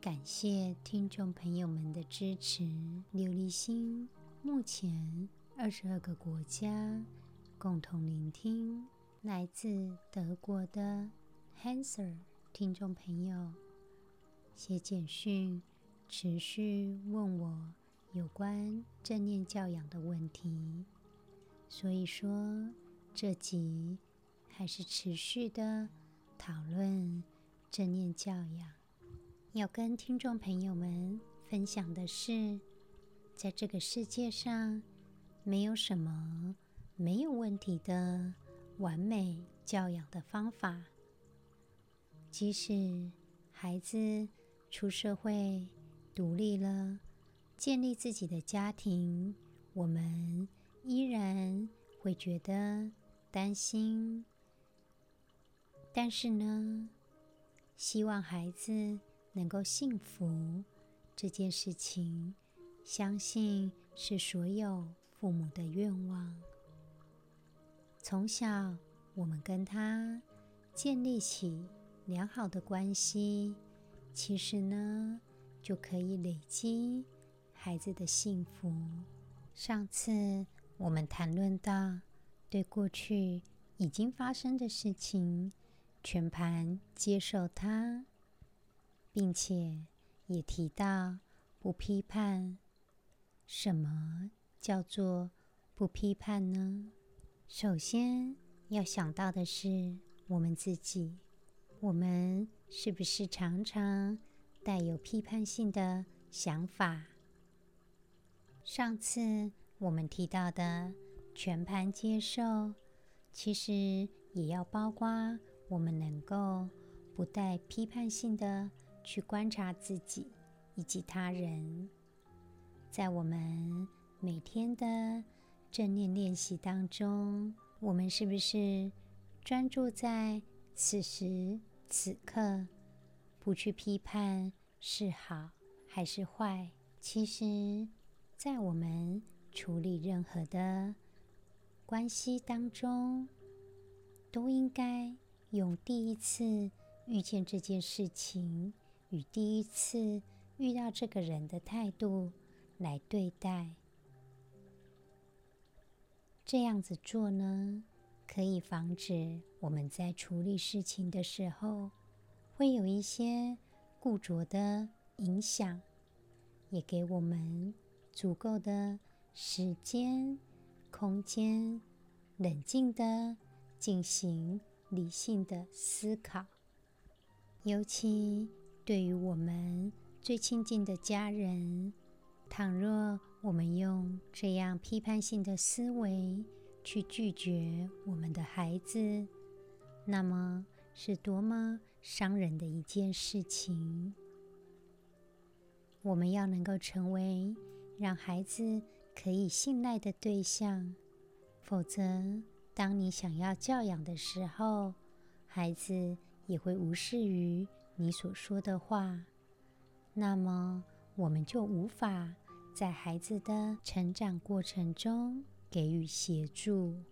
感谢听众朋友们的支持。琉璃心目前二十二个国家共同聆听，来自德国的 Hanser 听众朋友写简讯，持续问我有关正念教养的问题。所以说，这集还是持续的讨论正念教养。要跟听众朋友们分享的是，在这个世界上，没有什么没有问题的完美教养的方法。即使孩子出社会独立了，建立自己的家庭，我们依然会觉得担心。但是呢，希望孩子。能够幸福这件事情，相信是所有父母的愿望。从小，我们跟他建立起良好的关系，其实呢，就可以累积孩子的幸福。上次我们谈论到，对过去已经发生的事情，全盘接受它。并且也提到不批判。什么叫做不批判呢？首先要想到的是我们自己，我们是不是常常带有批判性的想法？上次我们提到的全盘接受，其实也要包括我们能够不带批判性的。去观察自己以及他人，在我们每天的正念练习当中，我们是不是专注在此时此刻，不去批判是好还是坏？其实，在我们处理任何的关系当中，都应该用第一次遇见这件事情。与第一次遇到这个人的态度来对待，这样子做呢，可以防止我们在处理事情的时候会有一些固着的影响，也给我们足够的时间、空间，冷静的进行理性的思考，尤其。对于我们最亲近的家人，倘若我们用这样批判性的思维去拒绝我们的孩子，那么是多么伤人的一件事情。我们要能够成为让孩子可以信赖的对象，否则，当你想要教养的时候，孩子也会无视于。你所说的话，那么我们就无法在孩子的成长过程中给予协助。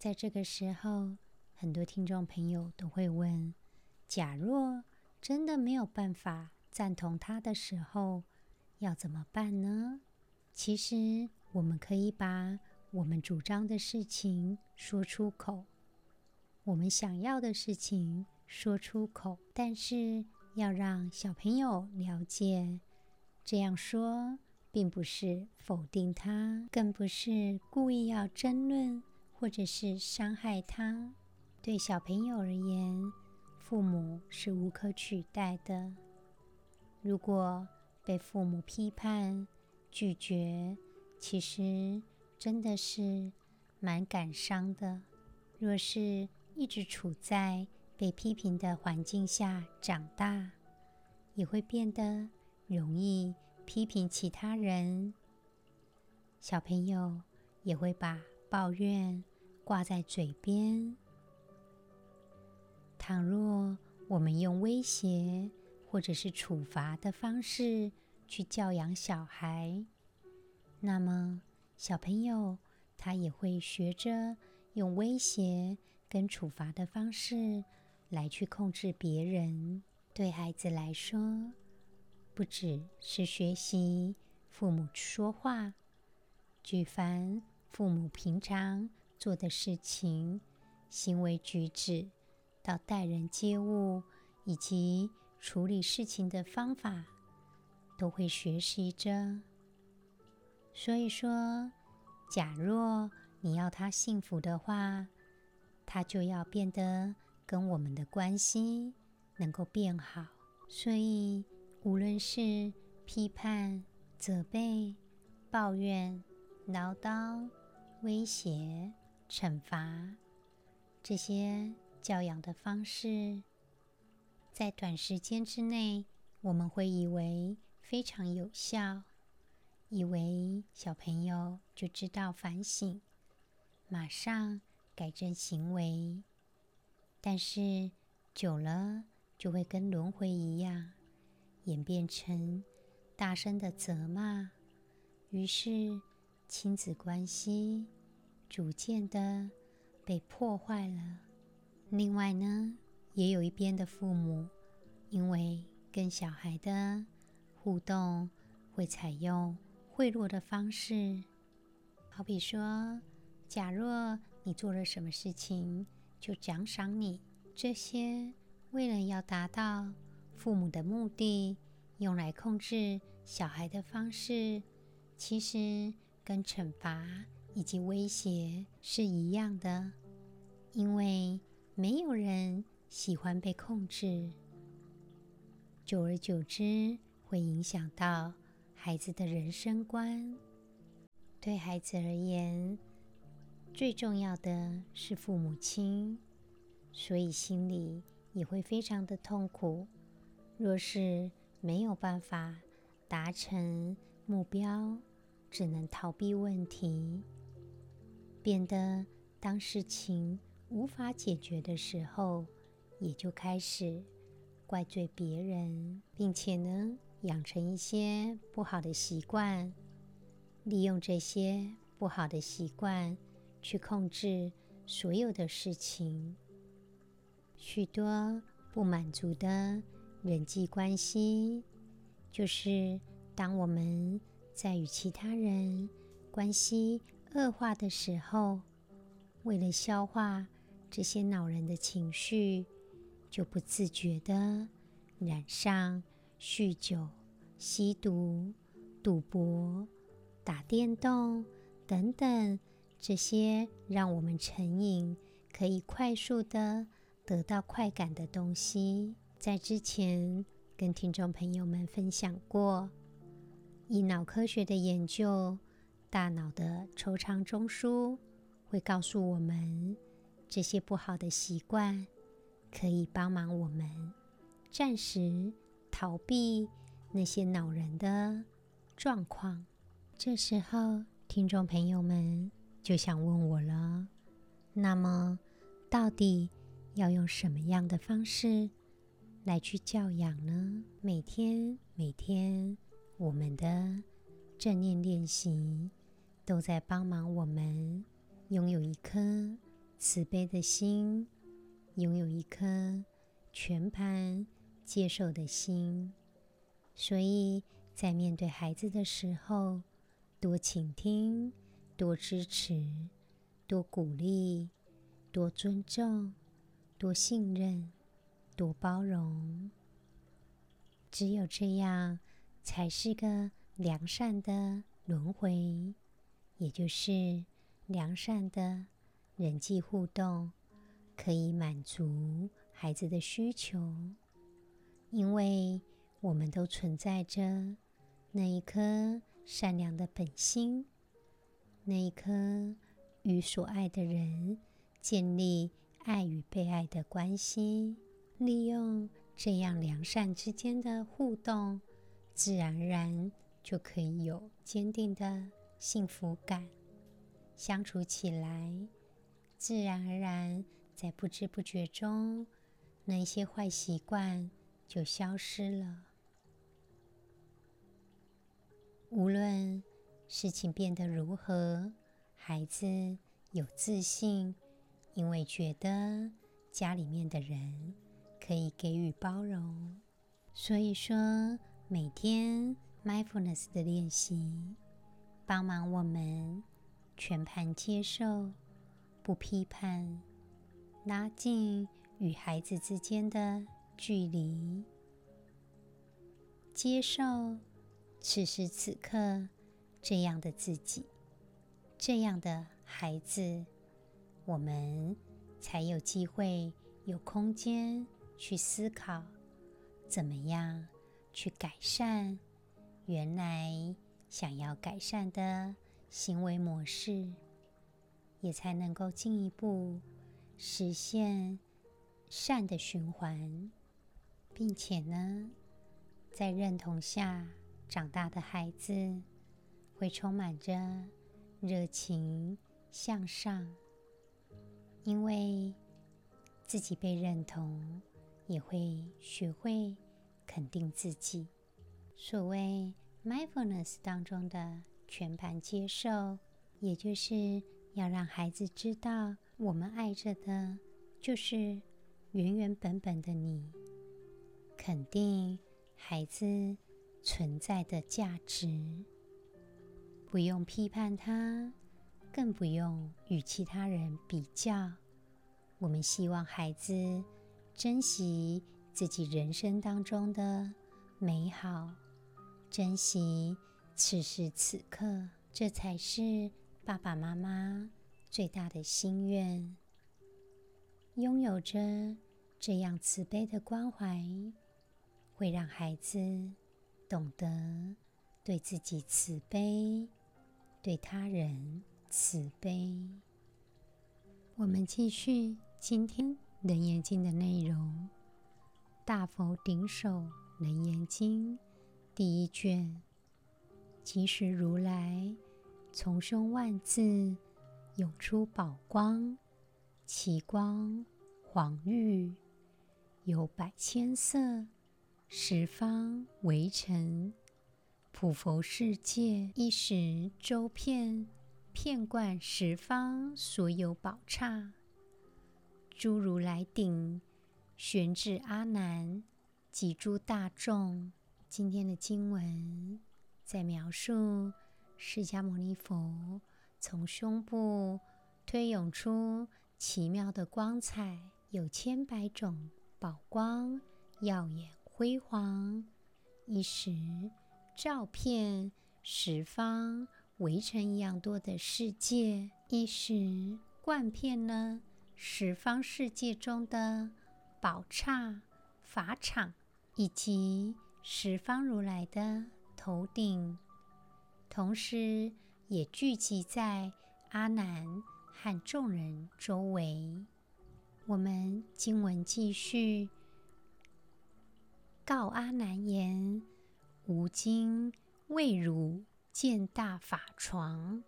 在这个时候，很多听众朋友都会问：假若真的没有办法赞同他的时候，要怎么办呢？其实，我们可以把我们主张的事情说出口，我们想要的事情。说出口，但是要让小朋友了解，这样说并不是否定他，更不是故意要争论或者是伤害他。对小朋友而言，父母是无可取代的。如果被父母批判、拒绝，其实真的是蛮感伤的。若是一直处在被批评的环境下长大，也会变得容易批评其他人。小朋友也会把抱怨挂在嘴边。倘若我们用威胁或者是处罚的方式去教养小孩，那么小朋友他也会学着用威胁跟处罚的方式来去控制别人。对孩子来说，不只是学习父母说话，举凡父母平常做的事情、行为举止，到待人接物以及处理事情的方法，都会学习着。所以说，假若你要他幸福的话，他就要变得跟我们的关系能够变好。所以，无论是批判、责备、抱怨、唠叨、威胁、惩罚这些教养的方式，在短时间之内，我们会以为非常有效，以为小朋友就知道反省，马上改正行为。但是久了，就会跟轮回一样，演变成大声的责骂，于是亲子关系逐渐的被破坏了。另外呢，也有一边的父母，因为跟小孩的互动会采用贿赂的方式，好比说，假若你做了什么事情，就奖赏你这些。为了要达到父母的目的，用来控制小孩的方式，其实跟惩罚以及威胁是一样的。因为没有人喜欢被控制，久而久之会影响到孩子的人生观。对孩子而言，最重要的是父母亲，所以心里。也会非常的痛苦。若是没有办法达成目标，只能逃避问题，变得当事情无法解决的时候，也就开始怪罪别人，并且呢，养成一些不好的习惯，利用这些不好的习惯去控制所有的事情。许多不满足的人际关系，就是当我们在与其他人关系恶化的时候，为了消化这些恼人的情绪，就不自觉的染上酗酒、吸毒、赌博、打电动等等这些让我们成瘾、可以快速的。得到快感的东西，在之前跟听众朋友们分享过。以脑科学的研究，大脑的抽肠中枢会告诉我们，这些不好的习惯可以帮忙我们暂时逃避那些恼人的状况。这时候，听众朋友们就想问我了：那么，到底要用什么样的方式来去教养呢？每天每天，我们的正念练习都在帮忙我们拥有一颗慈悲的心，拥有一颗全盘接受的心。所以在面对孩子的时候，多倾听，多支持，多鼓励，多尊重。多信任，多包容，只有这样，才是个良善的轮回，也就是良善的人际互动，可以满足孩子的需求。因为我们都存在着那一颗善良的本心，那一颗与所爱的人建立。爱与被爱的关系，利用这样良善之间的互动，自然而然就可以有坚定的幸福感。相处起来，自然而然，在不知不觉中，那些坏习惯就消失了。无论事情变得如何，孩子有自信，因为觉得家里面的人可以给予包容。所以说，每天 mindfulness 的练习，帮忙我们。全盘接受，不批判，拉近与孩子之间的距离，接受此时此刻这样的自己，这样的孩子，我们才有机会有空间去思考，怎么样去改善原来想要改善的。行为模式，也才能够进一步实现善的循环，并且呢，在认同下长大的孩子，会充满着热情向上，因为自己被认同，也会学会肯定自己。所谓 mindfulness 当中的。全盘接受，也就是要让孩子知道，我们爱着的，就是原原本本的你。肯定孩子存在的价值，不用批判他，更不用与其他人比较。我们希望孩子珍惜自己人生当中的美好，珍惜。此时此刻，这才是爸爸妈妈最大的心愿。拥有着这样慈悲的关怀，会让孩子懂得对自己慈悲，对他人慈悲。我们继续今天《楞严经》的内容，《大佛顶首楞严经》第一卷。即时如来从胸万字涌出宝光，其光黄玉，有百千色，十方围城，普佛世界一时周遍，遍贯十方所有宝刹。诸如来顶悬至阿难及诸大众。今天的经文。在描述释迦牟尼佛从胸部推涌出奇妙的光彩，有千百种宝光，耀眼辉煌，一时照片十方围城一样多的世界，一时灌遍了十方世界中的宝刹法场，以及十方如来的。头顶，同时也聚集在阿难和众人周围。我们经文继续，告阿难言：“吾今为汝建大法床，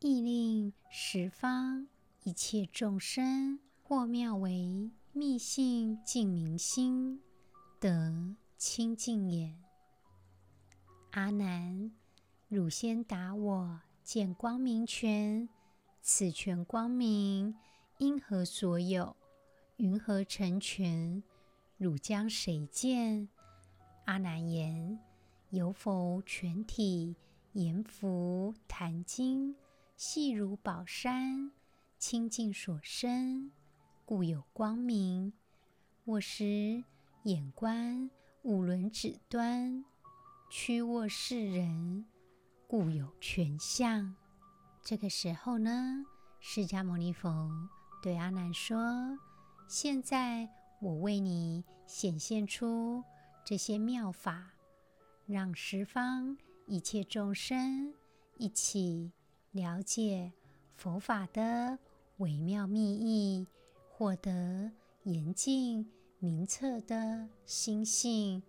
亦令十方一切众生，获妙为密信净明心，得清净眼。”阿难，汝先答我见光明权，此权光明因何所有？云何成权？汝将谁见？阿难言：有否全体言福坛经，细如宝山，清净所生，故有光明。我时眼观五轮指端。屈卧世人，故有全相。这个时候呢，释迦牟尼佛对阿难说：“现在我为你显现出这些妙法，让十方一切众生一起了解佛法的微妙密意，获得严净明澈的心性。”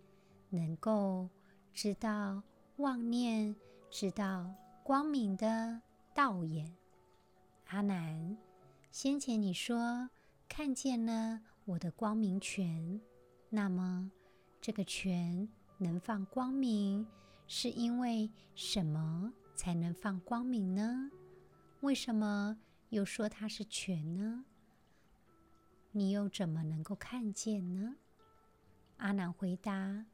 能够知道妄念，知道光明的道眼。阿难，先前你说看见了我的光明泉，那么这个泉能放光明，是因为什么才能放光明呢？为什么又说它是泉呢？你又怎么能够看见呢？阿难回答：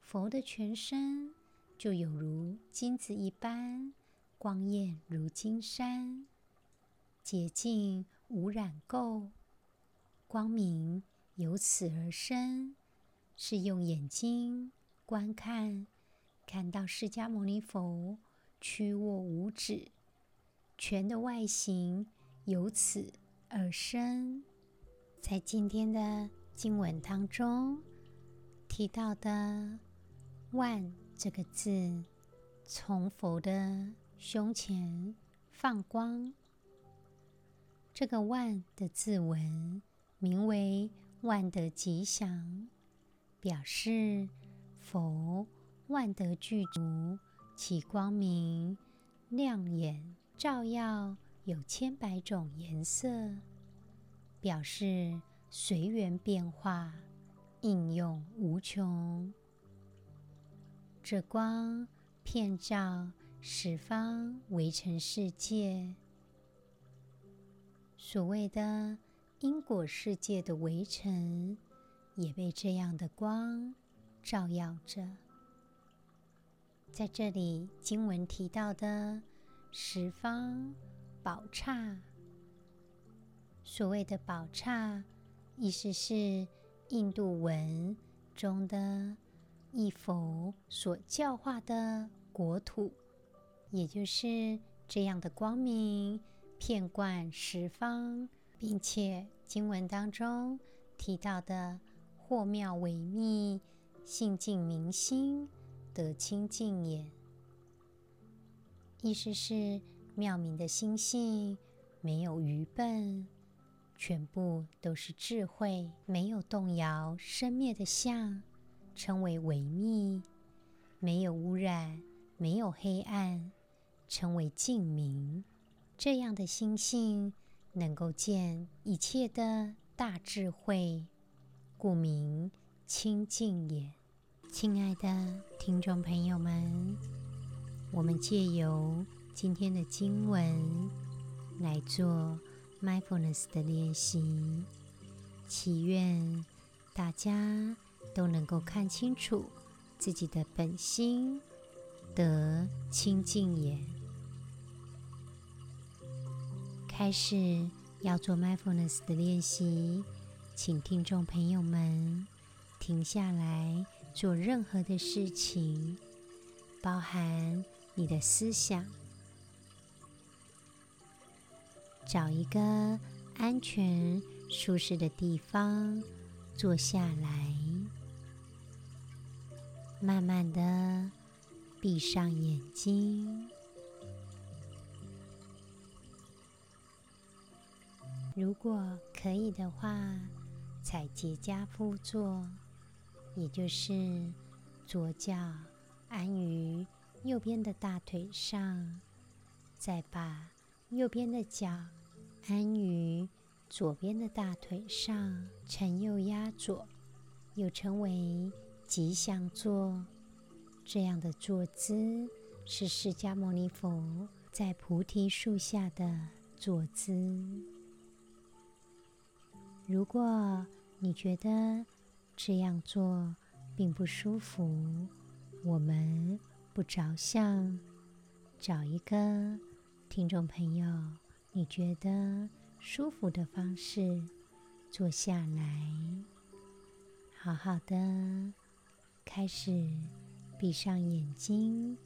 佛的全身就有如金子一般，光艳如金山，洁净无染垢，光明由此而生，是用眼睛观看，看到释迦牟尼佛屈握五指拳的外形由此而生。在今天的经文当中提到的“万”这个字，从佛的胸前放光。这个“万”的字文名为“万德吉祥”，表示佛万德具足，其光明亮眼，照耀有千百种颜色。表示随缘变化，应用无穷。这光遍照十方微尘世界，所谓的因果世界的围城，也被这样的光照耀着。在这里经文提到的十方宝刹。所谓的宝刹，意思是印度文中的一佛所教化的国土，也就是这样的光明遍贯十方，并且经文当中提到的破妙微密，性净明心，得清净也，意思是妙明的心性没有愚笨。全部都是智慧，没有动摇生灭的相，称为微密；没有污染，没有黑暗，称为净明。这样的心性能够见一切的大智慧，故名清净也。亲爱的听众朋友们，我们借由今天的经文来做。Mindfulness 的练习，祈愿大家都能够看清楚自己的本心，得清净也。开始要做 Mindfulness 的练习，请听众朋友们停下来做任何的事情，包含你的思想。找一个安全、舒适的地方坐下来，慢慢的闭上眼睛。如果可以的话，采结跏趺坐，也就是左脚安于右边的大腿上，再把右边的脚安于左边的大腿上，承右压左，又称为吉祥坐。这样的坐姿是释迦牟尼佛在菩提树下的坐姿。如果你觉得这样做并不舒服，我们不着相，找一个。听众朋友，你觉得舒服的方式，坐下来，好好的开始闭上眼睛。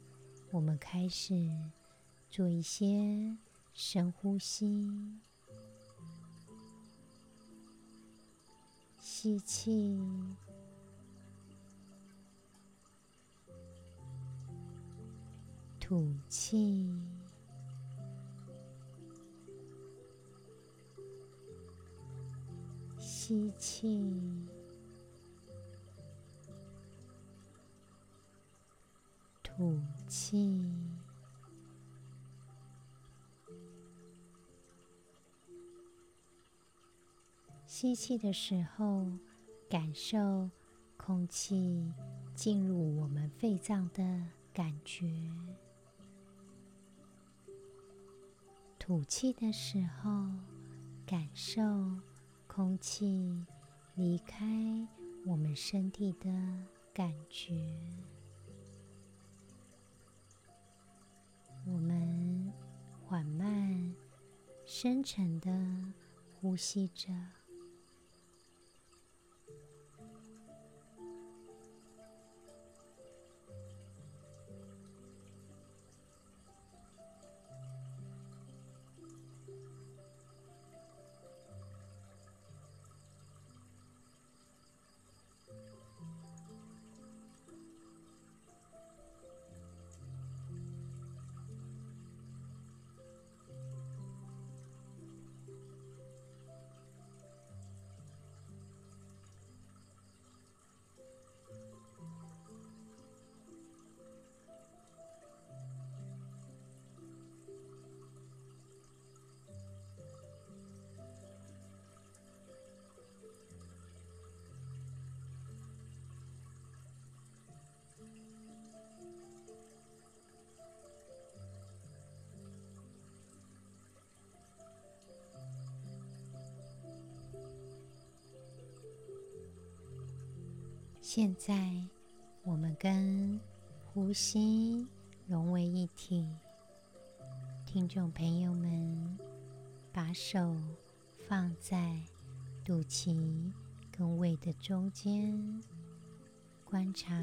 我们开始做一些深呼吸，吸气，吐气。吸气，吐气。吸气的时候，感受空气进入我们肺脏的感觉；吐气的时候，感受空气离开我们身体的感觉。我们缓慢、深沉的呼吸着。现在，我们跟呼吸融为一体。听众朋友们，把手放在肚脐跟胃的中间，观察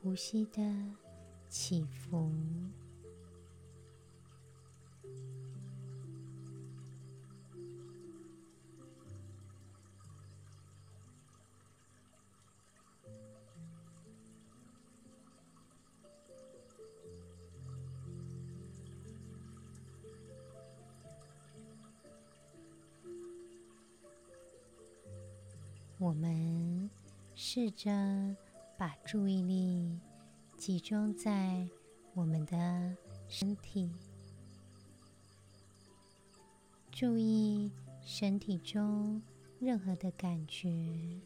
呼吸的起伏。我们试着把注意力集中在我们的身体，注意身体中任何的感觉，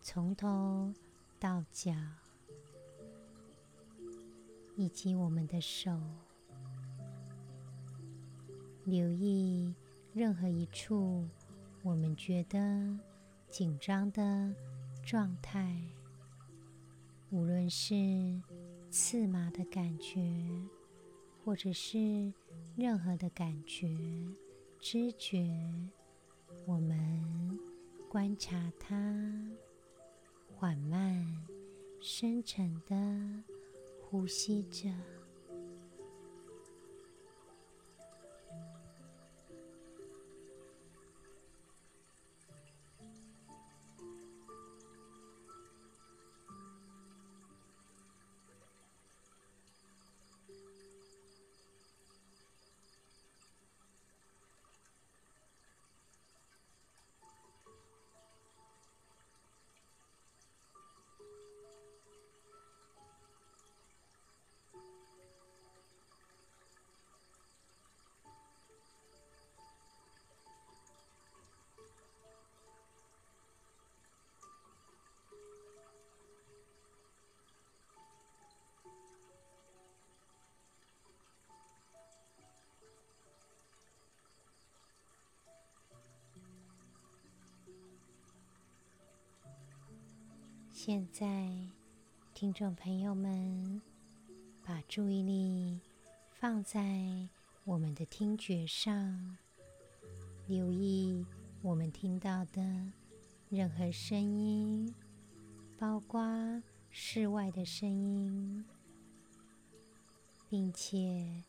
从头到脚，以及我们的手，留意任何一处我们觉得紧张的状态，无论是刺麻的感觉，或者是任何的感觉、知觉，我们观察它，缓慢、深沉的呼吸着。现在，听众朋友们，把注意力放在我们的听觉上，留意我们听到的任何声音，包括室外的声音，并且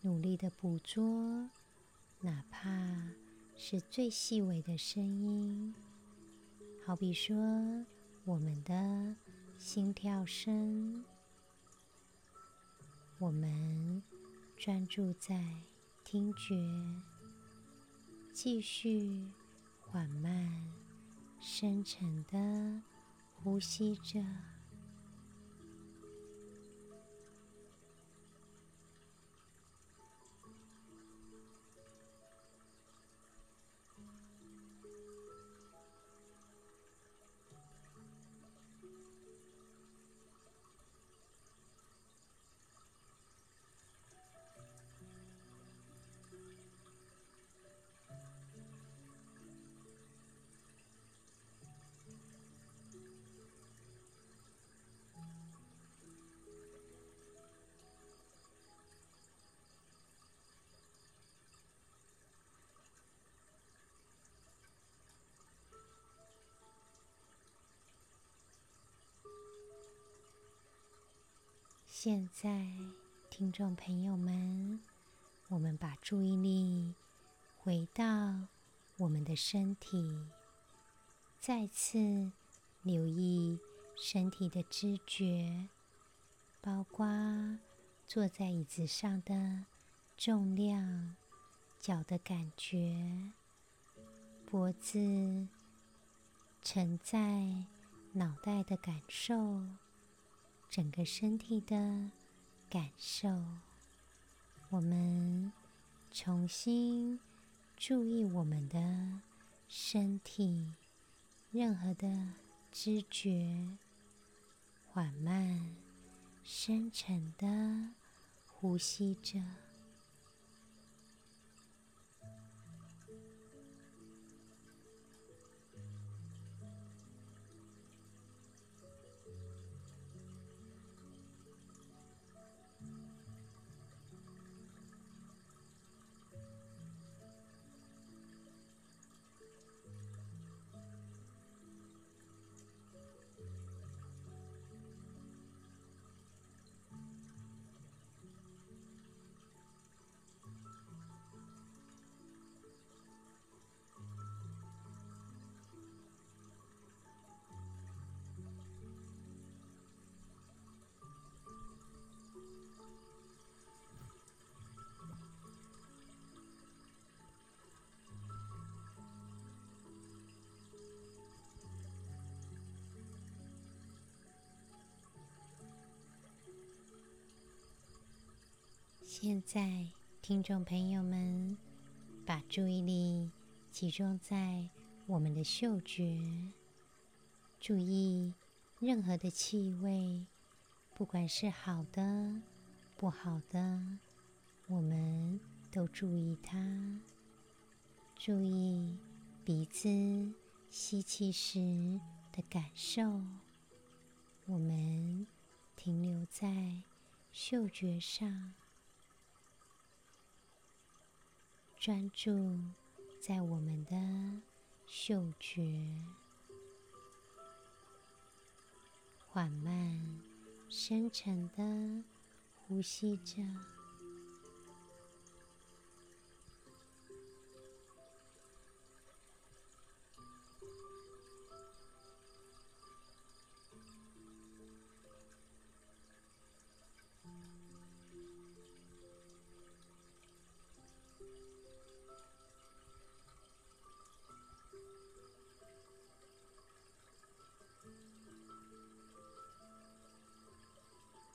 努力的捕捉，哪怕是最细微的声音，好比说。我们的心跳声，我们专注在听觉，继续缓慢、深沉的呼吸着。现在，听众朋友们，我们把注意力回到我们的身体，再次留意身体的知觉，包括坐在椅子上的重量、脚的感觉、脖子沉在脑袋的感受。整个身体的感受，我们重新注意我们的身体，任何的知觉，缓慢、深沉的呼吸着。现在，听众朋友们，把注意力集中在我们的嗅觉，注意任何的气味，不管是好的、不好的，我们都注意它。注意鼻子吸气时的感受，我们停留在嗅觉上。专注在我们的嗅觉，缓慢、深沉的呼吸着。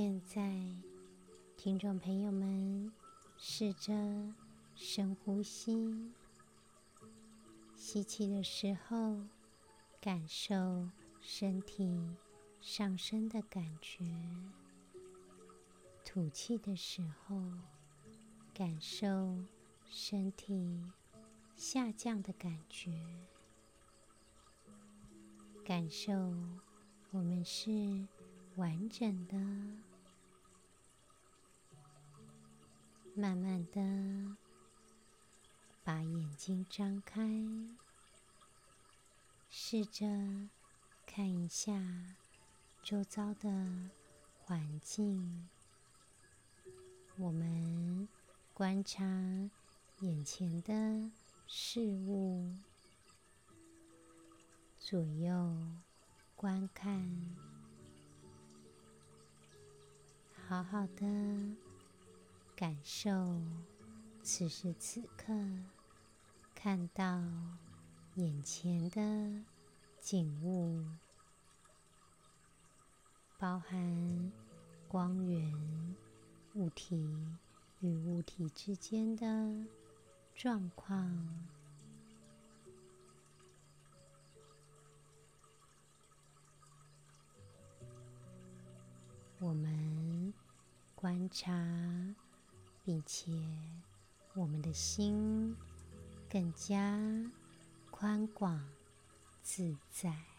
现在，听众朋友们，试着深呼吸。吸气的时候，感受身体上升的感觉；吐气的时候，感受身体下降的感觉。感受我们是完整的。慢慢的把眼睛张开，试着看一下周遭的环境。我们观察眼前的事物，左右观看，好好的。感受此时此刻看到眼前的景物包含光源、物体与物体之间的状况。我们观察，并且我们的心更加宽广自在。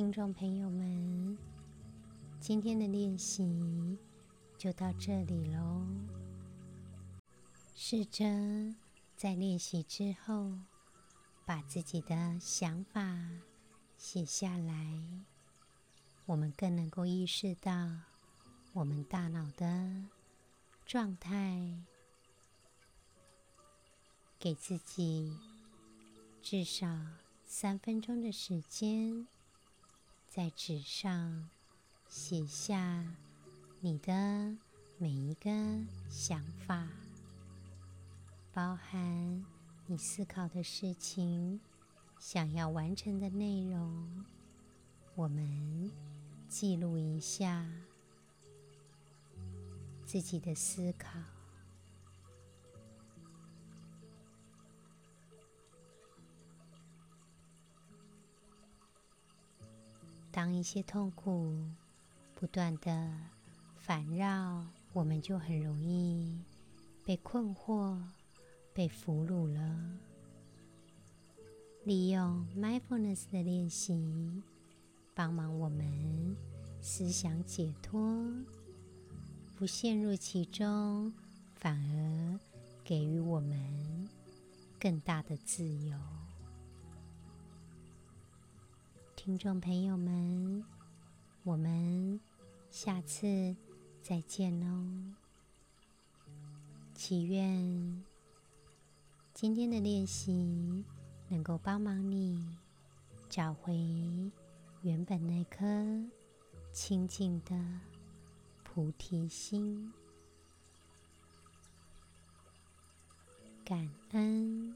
听众朋友们，今天的练习就到这里喽。试着在练习之后，把自己的想法写下来，我们更能够意识到我们大脑的状态，给自己至少三分钟的时间。在纸上写下你的每一个想法，包含你思考的事情、想要完成的内容。我们记录一下自己的思考。当一些痛苦不断的烦扰，我们就很容易被困惑、被俘虏了。利用 mindfulness 的练习，帮忙我们思想解脱，不陷入其中，反而给予我们更大的自由。听众朋友们，我们下次再见喽！祈愿今天的练习能够帮忙你找回原本那颗清净的菩提心。感恩。